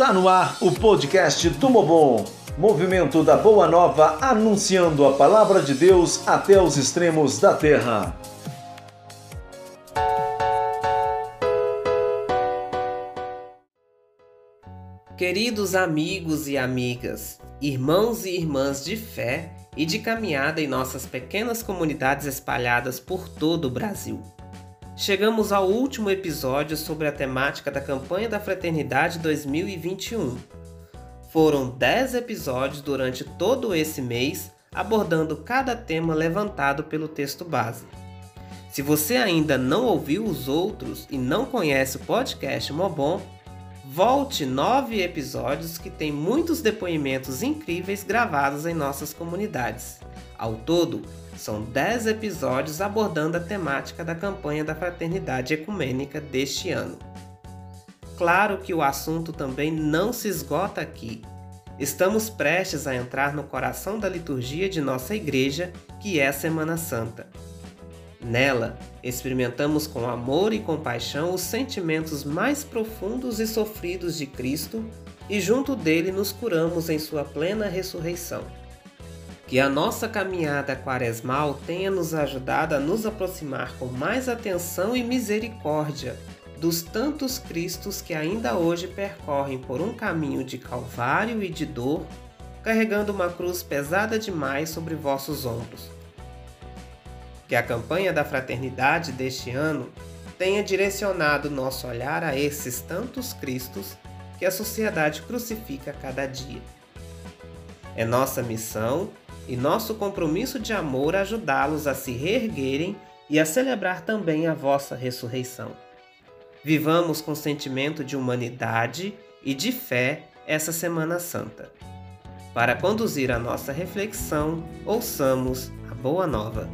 Está no ar o podcast Tumobom, movimento da Boa Nova anunciando a palavra de Deus até os extremos da terra. Queridos amigos e amigas, irmãos e irmãs de fé e de caminhada em nossas pequenas comunidades espalhadas por todo o Brasil. Chegamos ao último episódio sobre a temática da campanha da Fraternidade 2021. Foram 10 episódios durante todo esse mês, abordando cada tema levantado pelo texto base. Se você ainda não ouviu os outros e não conhece o podcast Mobon, volte nove episódios que tem muitos depoimentos incríveis gravados em nossas comunidades. Ao todo, são 10 episódios abordando a temática da campanha da Fraternidade Ecumênica deste ano. Claro que o assunto também não se esgota aqui. Estamos prestes a entrar no coração da liturgia de nossa igreja, que é a Semana Santa. Nela, experimentamos com amor e compaixão os sentimentos mais profundos e sofridos de Cristo e junto dele nos curamos em sua plena ressurreição. Que a nossa caminhada quaresmal tenha nos ajudado a nos aproximar com mais atenção e misericórdia dos tantos Cristos que ainda hoje percorrem por um caminho de calvário e de dor, carregando uma cruz pesada demais sobre vossos ombros. Que a campanha da fraternidade deste ano tenha direcionado nosso olhar a esses tantos Cristos que a sociedade crucifica a cada dia. É nossa missão e nosso compromisso de amor ajudá-los a se reerguerem e a celebrar também a vossa ressurreição. Vivamos com sentimento de humanidade e de fé essa Semana Santa. Para conduzir a nossa reflexão, ouçamos a Boa Nova.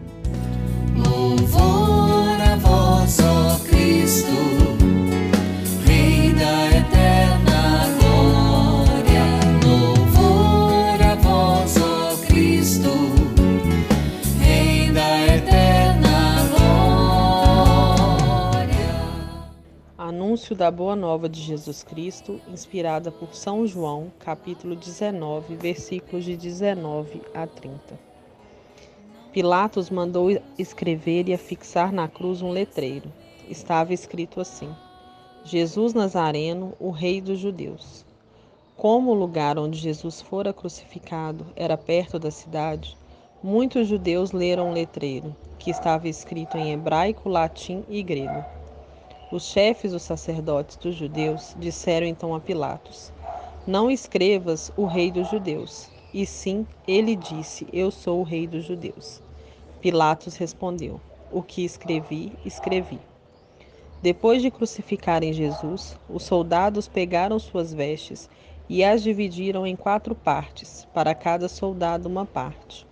Anúncio da Boa Nova de Jesus Cristo, inspirada por São João, capítulo 19, versículos de 19 a 30. Pilatos mandou escrever e afixar na cruz um letreiro. Estava escrito assim: Jesus Nazareno, o Rei dos Judeus. Como o lugar onde Jesus fora crucificado era perto da cidade, muitos judeus leram o letreiro, que estava escrito em hebraico, latim e grego. Os chefes dos sacerdotes dos judeus disseram então a Pilatos: Não escrevas o Rei dos Judeus. E sim, ele disse: Eu sou o Rei dos Judeus. Pilatos respondeu: O que escrevi, escrevi. Depois de crucificarem Jesus, os soldados pegaram suas vestes e as dividiram em quatro partes, para cada soldado uma parte.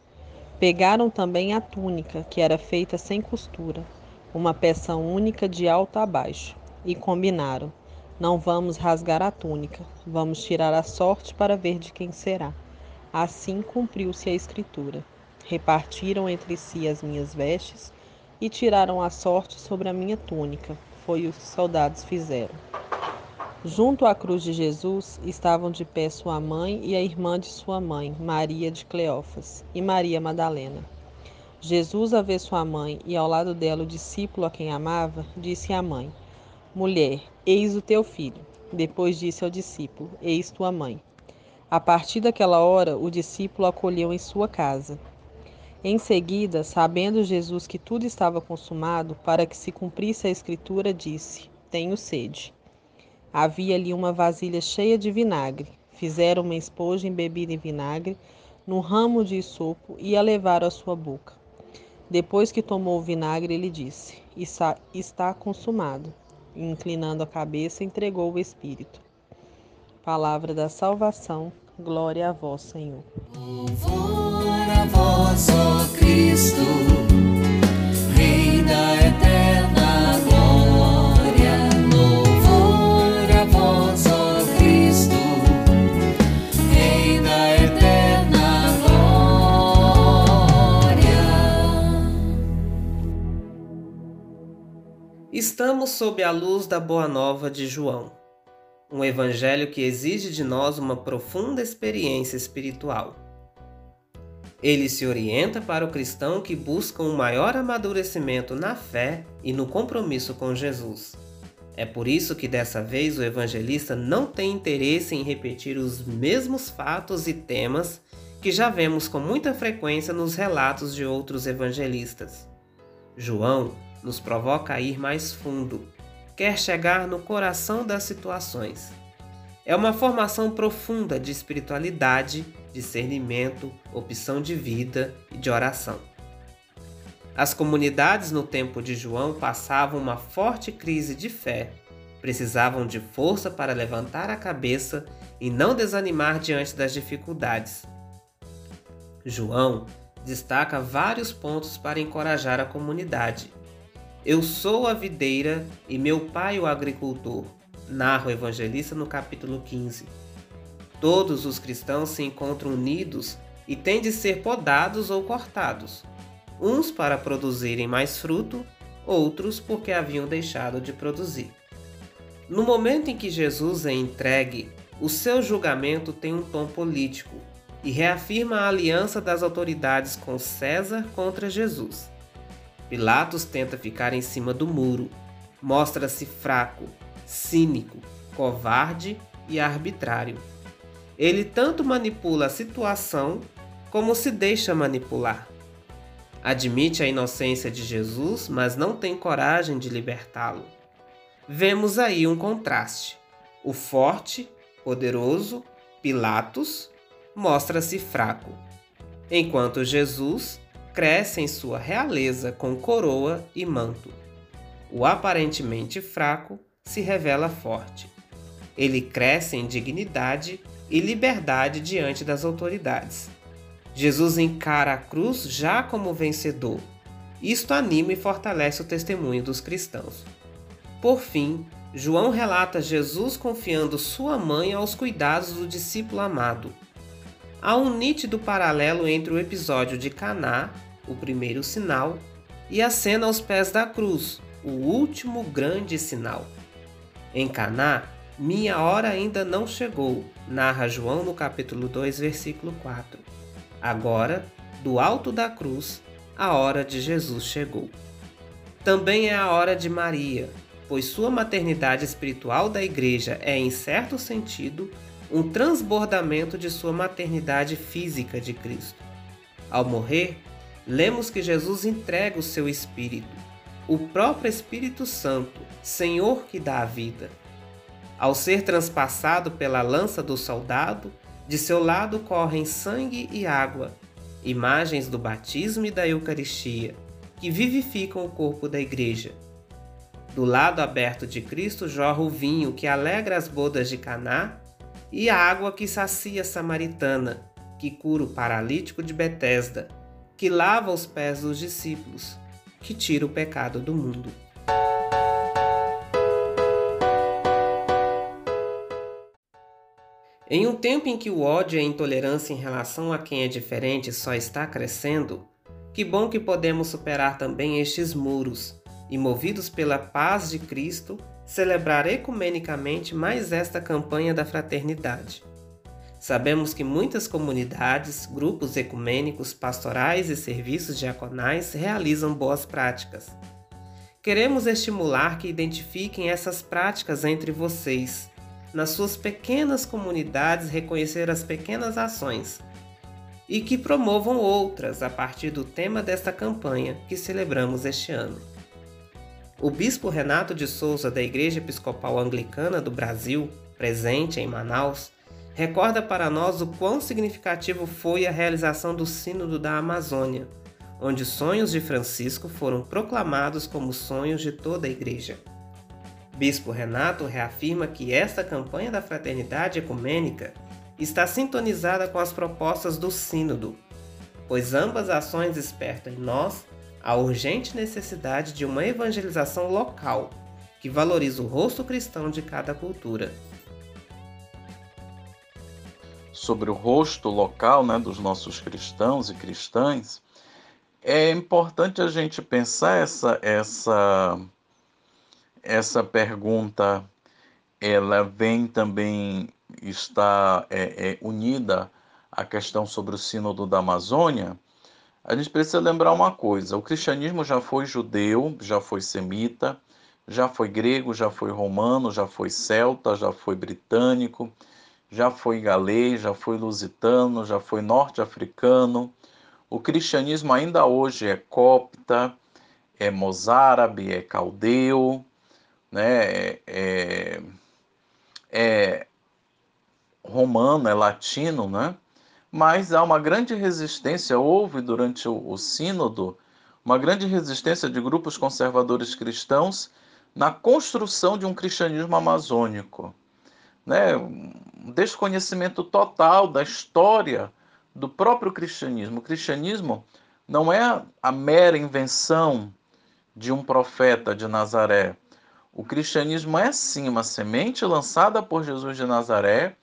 Pegaram também a túnica, que era feita sem costura, uma peça única de alto a baixo, e combinaram: Não vamos rasgar a túnica, vamos tirar a sorte para ver de quem será. Assim cumpriu-se a escritura. Repartiram entre si as minhas vestes e tiraram a sorte sobre a minha túnica. Foi o que os soldados fizeram. Junto à cruz de Jesus estavam de pé sua mãe e a irmã de sua mãe, Maria de Cleófas, e Maria Madalena. Jesus, a ver sua mãe e ao lado dela o discípulo a quem amava, disse à mãe: Mulher, eis o teu filho. Depois disse ao discípulo: Eis tua mãe. A partir daquela hora, o discípulo acolheu em sua casa. Em seguida, sabendo Jesus que tudo estava consumado, para que se cumprisse a Escritura, disse: Tenho sede. Havia ali uma vasilha cheia de vinagre. Fizeram uma esponja embebida em vinagre, num ramo de isopo, e a levaram à sua boca. Depois que tomou o vinagre, ele disse: está consumado. E, inclinando a cabeça, entregou o Espírito. Palavra da salvação. Glória a vós, Senhor. Estamos sob a luz da Boa Nova de João. um evangelho que exige de nós uma profunda experiência espiritual. Ele se orienta para o cristão que busca um maior amadurecimento na fé e no compromisso com Jesus. É por isso que dessa vez o evangelista não tem interesse em repetir os mesmos fatos e temas que já vemos com muita frequência nos relatos de outros evangelistas. João nos provoca a ir mais fundo, quer chegar no coração das situações. É uma formação profunda de espiritualidade, discernimento, opção de vida e de oração. As comunidades no tempo de João passavam uma forte crise de fé, precisavam de força para levantar a cabeça e não desanimar diante das dificuldades. João destaca vários pontos para encorajar a comunidade. Eu sou a videira e meu pai o agricultor, narra o evangelista no capítulo 15. Todos os cristãos se encontram unidos e têm de ser podados ou cortados, uns para produzirem mais fruto, outros porque haviam deixado de produzir. No momento em que Jesus é entregue, o seu julgamento tem um tom político e reafirma a aliança das autoridades com César contra Jesus. Pilatos tenta ficar em cima do muro. Mostra-se fraco, cínico, covarde e arbitrário. Ele tanto manipula a situação como se deixa manipular. Admite a inocência de Jesus, mas não tem coragem de libertá-lo. Vemos aí um contraste. O forte, poderoso, Pilatos, mostra-se fraco, enquanto Jesus cresce em sua realeza com coroa e manto. O aparentemente fraco se revela forte. Ele cresce em dignidade e liberdade diante das autoridades. Jesus encara a cruz já como vencedor. Isto anima e fortalece o testemunho dos cristãos. Por fim, João relata Jesus confiando sua mãe aos cuidados do discípulo amado, Há um nítido paralelo entre o episódio de Caná, o primeiro sinal, e a cena aos pés da cruz, o último grande sinal. Em Caná, minha hora ainda não chegou, narra João no capítulo 2, versículo 4. Agora, do alto da cruz, a hora de Jesus chegou. Também é a hora de Maria, pois sua maternidade espiritual da igreja é, em certo sentido, um transbordamento de sua maternidade física de Cristo. Ao morrer, lemos que Jesus entrega o seu Espírito, o próprio Espírito Santo, Senhor que dá a vida. Ao ser transpassado pela lança do soldado, de seu lado correm sangue e água, imagens do batismo e da Eucaristia, que vivificam o corpo da Igreja. Do lado aberto de Cristo jorra o vinho que alegra as bodas de Caná e a água que sacia a samaritana, que cura o paralítico de Betesda, que lava os pés dos discípulos, que tira o pecado do mundo. Em um tempo em que o ódio e a intolerância em relação a quem é diferente só está crescendo, que bom que podemos superar também estes muros e, movidos pela paz de Cristo, celebrar ecumenicamente mais esta campanha da fraternidade. Sabemos que muitas comunidades, grupos ecumênicos, pastorais e serviços diaconais realizam boas práticas. Queremos estimular que identifiquem essas práticas entre vocês, nas suas pequenas comunidades, reconhecer as pequenas ações e que promovam outras a partir do tema desta campanha que celebramos este ano. O bispo Renato de Souza, da Igreja Episcopal Anglicana do Brasil, presente em Manaus, recorda para nós o quão significativo foi a realização do Sínodo da Amazônia, onde sonhos de Francisco foram proclamados como sonhos de toda a Igreja. Bispo Renato reafirma que esta campanha da fraternidade ecumênica está sintonizada com as propostas do Sínodo, pois ambas ações despertam em nós a urgente necessidade de uma evangelização local que valorize o rosto cristão de cada cultura. Sobre o rosto local né, dos nossos cristãos e cristãs, é importante a gente pensar essa, essa, essa pergunta. Ela vem também está é, é, unida à questão sobre o sínodo da Amazônia, a gente precisa lembrar uma coisa: o cristianismo já foi judeu, já foi semita, já foi grego, já foi romano, já foi celta, já foi britânico, já foi galês, já foi lusitano, já foi norte-africano. O cristianismo ainda hoje é copta, é mozárabe, é caldeu, né? é, é, é romano, é latino, né? mas há uma grande resistência, houve durante o, o sínodo, uma grande resistência de grupos conservadores cristãos na construção de um cristianismo amazônico. Né? Um desconhecimento total da história do próprio cristianismo. O cristianismo não é a mera invenção de um profeta de Nazaré. O cristianismo é sim uma semente lançada por Jesus de Nazaré,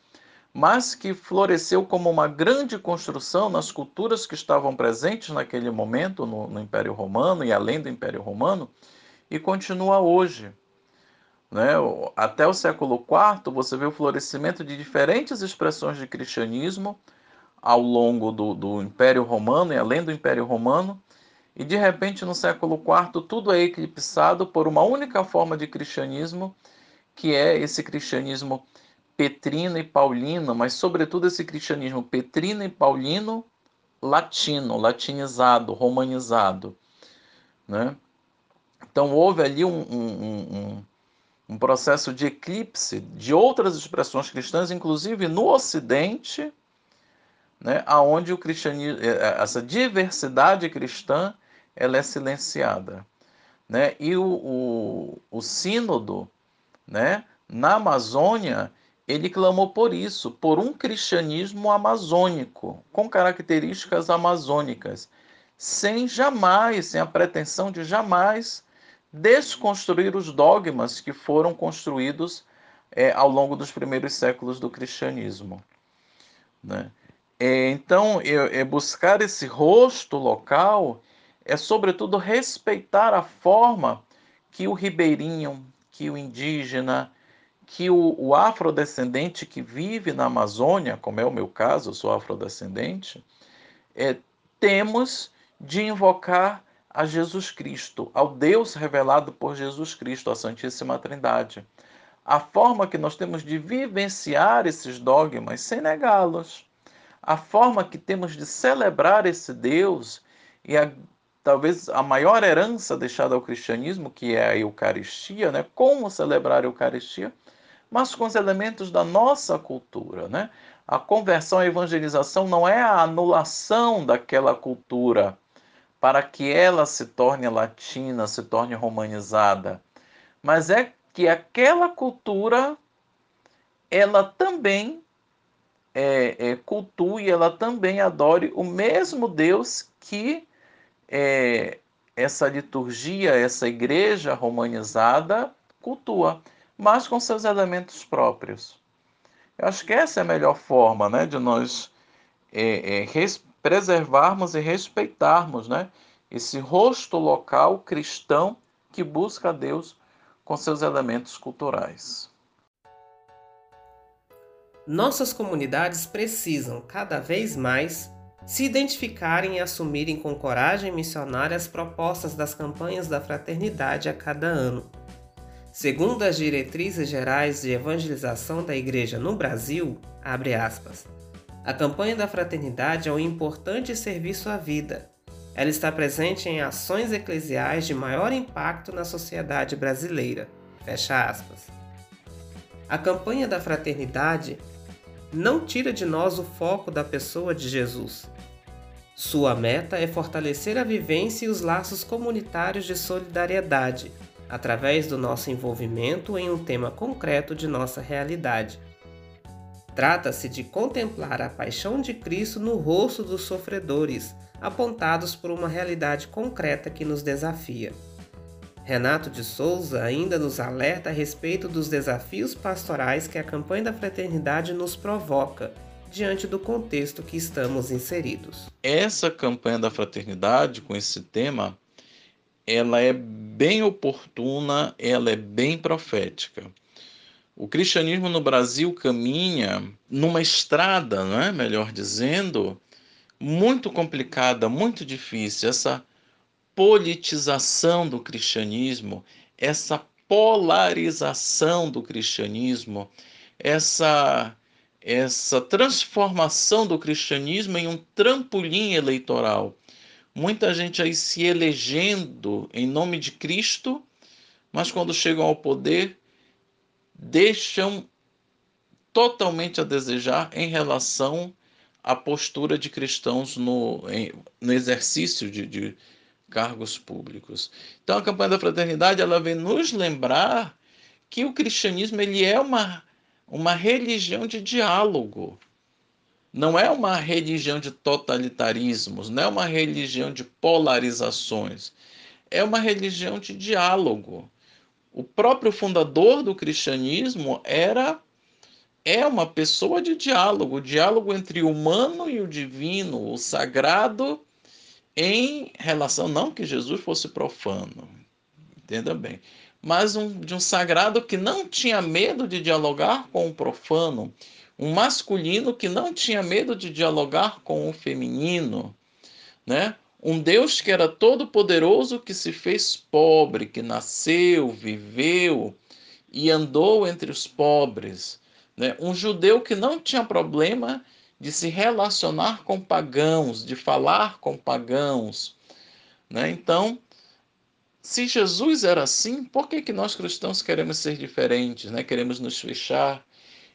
mas que floresceu como uma grande construção nas culturas que estavam presentes naquele momento no, no Império Romano e além do Império Romano, e continua hoje. Né? Até o século IV, você vê o florescimento de diferentes expressões de cristianismo ao longo do, do Império Romano e além do Império Romano, e de repente no século IV tudo é eclipsado por uma única forma de cristianismo, que é esse cristianismo petrino e paulino, mas sobretudo esse cristianismo petrino e paulino latino, latinizado, romanizado. Né? Então houve ali um, um, um, um processo de eclipse de outras expressões cristãs, inclusive no Ocidente, né, aonde o cristianismo, é, é, essa diversidade cristã ela é silenciada. Né? E o, o, o sínodo né, na Amazônia, ele clamou por isso, por um cristianismo amazônico, com características amazônicas, sem jamais, sem a pretensão de jamais desconstruir os dogmas que foram construídos é, ao longo dos primeiros séculos do cristianismo. Né? É, então, é, buscar esse rosto local é, sobretudo, respeitar a forma que o ribeirinho, que o indígena, que o, o afrodescendente que vive na Amazônia, como é o meu caso, eu sou afrodescendente, é, temos de invocar a Jesus Cristo, ao Deus revelado por Jesus Cristo, a Santíssima Trindade. A forma que nós temos de vivenciar esses dogmas sem negá-los. A forma que temos de celebrar esse Deus e a, talvez a maior herança deixada ao cristianismo, que é a Eucaristia, né? Como celebrar a Eucaristia? Mas com os elementos da nossa cultura, né? A conversão, a evangelização não é a anulação daquela cultura, para que ela se torne latina, se torne romanizada, mas é que aquela cultura ela também é, é, cultue, ela também adore o mesmo Deus que é, essa liturgia, essa igreja romanizada cultua, mas com seus elementos próprios. Eu acho que essa é a melhor forma né, de nós é, é, preservarmos e respeitarmos né, esse rosto local cristão que busca a Deus com seus elementos culturais. Nossas comunidades precisam, cada vez mais, se identificarem e assumirem com coragem missionária as propostas das campanhas da fraternidade a cada ano. Segundo as diretrizes gerais de evangelização da Igreja no Brasil, abre aspas, a campanha da fraternidade é um importante serviço à vida. Ela está presente em ações eclesiais de maior impacto na sociedade brasileira. Fecha aspas. A campanha da fraternidade não tira de nós o foco da pessoa de Jesus. Sua meta é fortalecer a vivência e os laços comunitários de solidariedade, através do nosso envolvimento em um tema concreto de nossa realidade Trata-se de contemplar a paixão de Cristo no rosto dos sofredores, apontados por uma realidade concreta que nos desafia. Renato de Souza ainda nos alerta a respeito dos desafios pastorais que a campanha da fraternidade nos provoca diante do contexto que estamos inseridos. Essa campanha da fraternidade com esse tema, ela é bem oportuna, ela é bem profética o cristianismo no Brasil caminha numa estrada, não é? melhor dizendo, muito complicada, muito difícil. Essa politização do cristianismo, essa polarização do cristianismo, essa essa transformação do cristianismo em um trampolim eleitoral. Muita gente aí se elegendo em nome de Cristo, mas quando chegam ao poder, deixam totalmente a desejar em relação à postura de cristãos no, em, no exercício de, de cargos públicos. Então a campanha da fraternidade ela vem nos lembrar que o cristianismo ele é uma uma religião de diálogo. Não é uma religião de totalitarismos, não é uma religião de polarizações. É uma religião de diálogo. O próprio fundador do cristianismo era é uma pessoa de diálogo, o diálogo entre o humano e o divino, o sagrado em relação não que Jesus fosse profano. Entenda bem, mas um, de um sagrado que não tinha medo de dialogar com o profano, um masculino que não tinha medo de dialogar com o feminino, né? Um Deus que era todo poderoso que se fez pobre, que nasceu, viveu e andou entre os pobres, né? Um judeu que não tinha problema de se relacionar com pagãos, de falar com pagãos, né? Então, se Jesus era assim, por que, que nós cristãos queremos ser diferentes, né? queremos nos fechar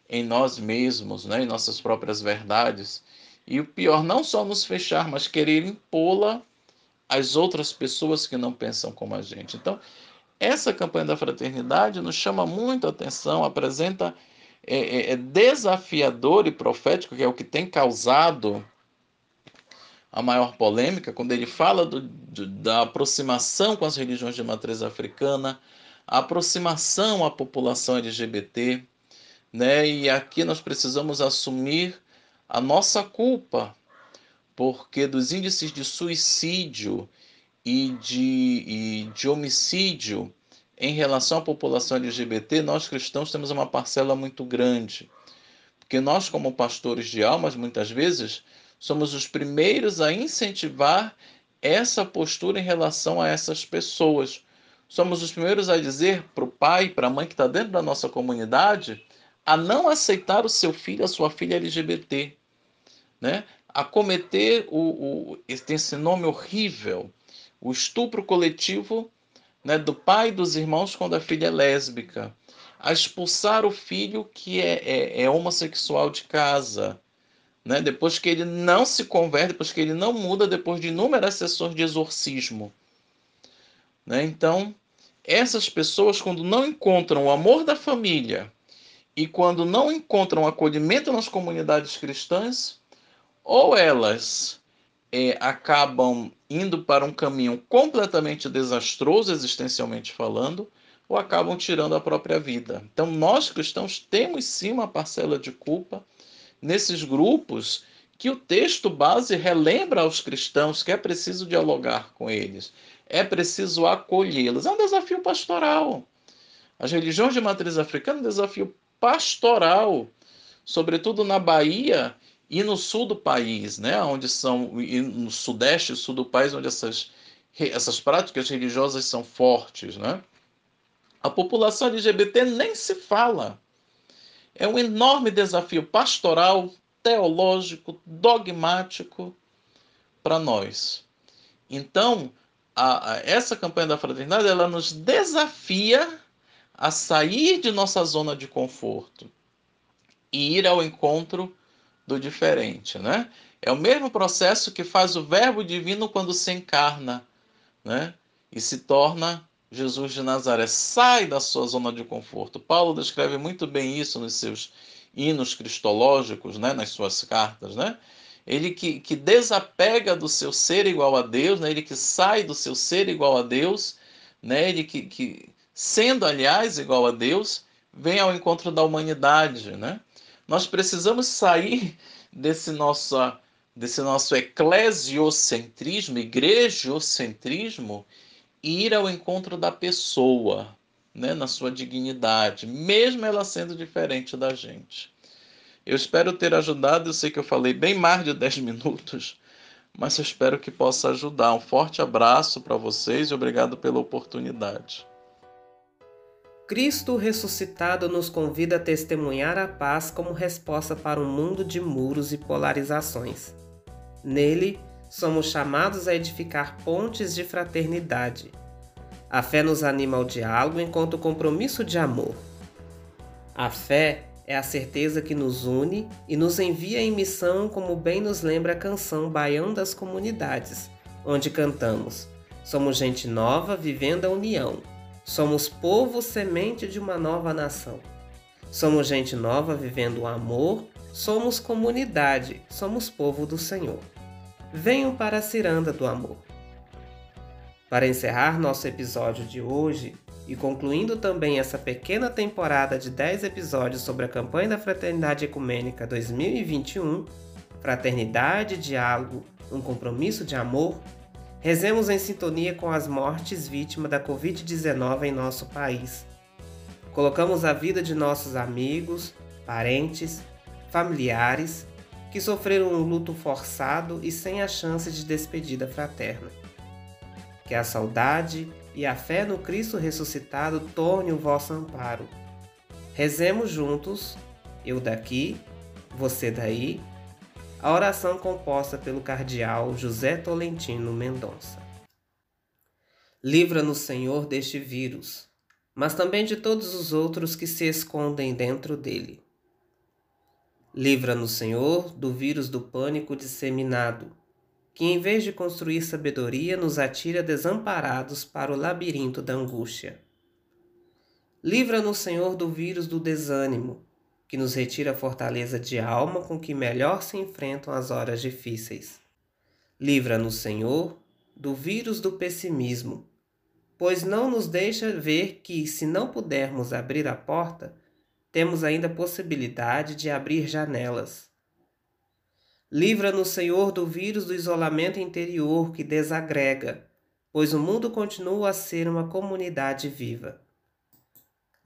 em nós mesmos, né? em nossas próprias verdades? E o pior, não só nos fechar, mas querer impô-la às outras pessoas que não pensam como a gente. Então, essa campanha da fraternidade nos chama muito a atenção, apresenta é, é, é desafiador e profético, que é o que tem causado a maior polêmica, quando ele fala do, do, da aproximação com as religiões de matriz africana, a aproximação à população LGBT, né? E aqui nós precisamos assumir a nossa culpa, porque dos índices de suicídio e de, e de homicídio em relação à população LGBT, nós cristãos temos uma parcela muito grande. Porque nós, como pastores de almas, muitas vezes somos os primeiros a incentivar essa postura em relação a essas pessoas. Somos os primeiros a dizer para o pai, para a mãe que está dentro da nossa comunidade, a não aceitar o seu filho, a sua filha LGBT, né? a cometer o, o, esse nome horrível, o estupro coletivo né, do pai e dos irmãos quando a filha é lésbica, a expulsar o filho que é, é, é homossexual de casa, né? depois que ele não se converte, depois que ele não muda, depois de inúmeras sessões de exorcismo. Né? Então, essas pessoas, quando não encontram o amor da família e quando não encontram acolhimento nas comunidades cristãs, ou elas é, acabam indo para um caminho completamente desastroso, existencialmente falando, ou acabam tirando a própria vida. Então, nós cristãos temos sim uma parcela de culpa nesses grupos que o texto base relembra aos cristãos que é preciso dialogar com eles, é preciso acolhê-los. É um desafio pastoral. As religiões de matriz africana é um desafio pastoral, sobretudo na Bahia e no sul do país, né, onde são no sudeste e sul do país, onde essas essas práticas religiosas são fortes, né? A população LGBT nem se fala. É um enorme desafio pastoral, teológico, dogmático para nós. Então, a, a, essa campanha da fraternidade ela nos desafia a sair de nossa zona de conforto e ir ao encontro do diferente, né? É o mesmo processo que faz o Verbo divino quando se encarna, né? E se torna Jesus de Nazaré. Sai da sua zona de conforto. Paulo descreve muito bem isso nos seus hinos cristológicos, né, nas suas cartas, né? Ele que, que desapega do seu ser igual a Deus, né? ele que sai do seu ser igual a Deus, né? ele que, que, sendo, aliás, igual a Deus, vem ao encontro da humanidade. Né? Nós precisamos sair desse nosso, desse nosso eclesiocentrismo, igrejocentrismo, ir ao encontro da pessoa, né, na sua dignidade, mesmo ela sendo diferente da gente. Eu espero ter ajudado, eu sei que eu falei bem mais de 10 minutos, mas eu espero que possa ajudar. Um forte abraço para vocês e obrigado pela oportunidade. Cristo ressuscitado nos convida a testemunhar a paz como resposta para um mundo de muros e polarizações. Nele, somos chamados a edificar pontes de fraternidade a fé nos anima ao diálogo enquanto compromisso de amor. A fé é a certeza que nos une e nos envia em missão, como bem nos lembra a canção Baião das Comunidades, onde cantamos: Somos gente nova vivendo a união. Somos povo semente de uma nova nação. Somos gente nova vivendo o amor. Somos comunidade. Somos povo do Senhor. Venham para a ciranda do amor. Para encerrar nosso episódio de hoje e concluindo também essa pequena temporada de 10 episódios sobre a campanha da Fraternidade Ecumênica 2021, Fraternidade, Diálogo, um compromisso de amor, rezemos em sintonia com as mortes vítimas da Covid-19 em nosso país. Colocamos a vida de nossos amigos, parentes, familiares que sofreram um luto forçado e sem a chance de despedida fraterna que a saudade e a fé no Cristo ressuscitado torne o vosso amparo. Rezemos juntos, eu daqui, você daí, a oração composta pelo cardeal José Tolentino Mendonça. Livra-nos, Senhor, deste vírus, mas também de todos os outros que se escondem dentro dele. Livra-nos, Senhor, do vírus do pânico disseminado que em vez de construir sabedoria, nos atira desamparados para o labirinto da angústia. Livra-nos, Senhor, do vírus do desânimo, que nos retira a fortaleza de alma com que melhor se enfrentam as horas difíceis. Livra-nos, Senhor, do vírus do pessimismo, pois não nos deixa ver que, se não pudermos abrir a porta, temos ainda a possibilidade de abrir janelas Livra-nos, Senhor, do vírus do isolamento interior que desagrega, pois o mundo continua a ser uma comunidade viva.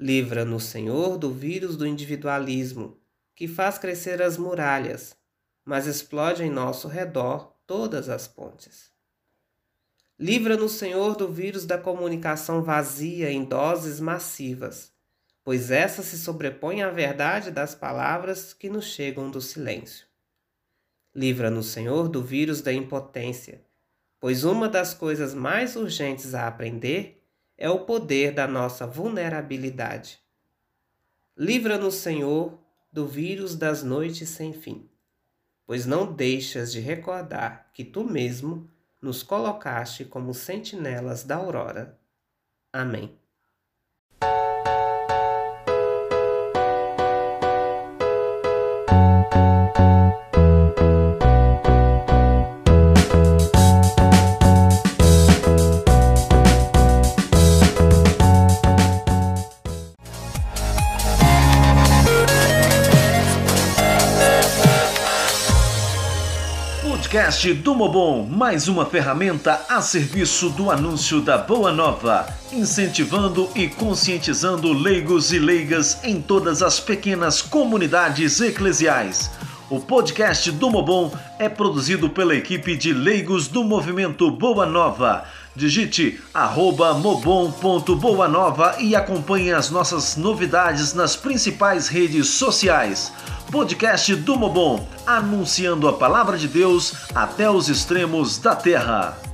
Livra-nos, Senhor, do vírus do individualismo, que faz crescer as muralhas, mas explode em nosso redor todas as pontes. Livra-nos, Senhor, do vírus da comunicação vazia em doses massivas, pois essa se sobrepõe à verdade das palavras que nos chegam do silêncio. Livra-nos, Senhor, do vírus da impotência, pois uma das coisas mais urgentes a aprender é o poder da nossa vulnerabilidade. Livra-nos, Senhor, do vírus das noites sem fim, pois não deixas de recordar que tu mesmo nos colocaste como sentinelas da aurora. Amém. Podcast do Mobon, mais uma ferramenta a serviço do anúncio da Boa Nova, incentivando e conscientizando leigos e leigas em todas as pequenas comunidades eclesiais. O podcast do Mobon é produzido pela equipe de leigos do movimento Boa Nova. Digite arroba mobon.boanova e acompanhe as nossas novidades nas principais redes sociais podcast do Mobon, anunciando a palavra de Deus até os extremos da terra.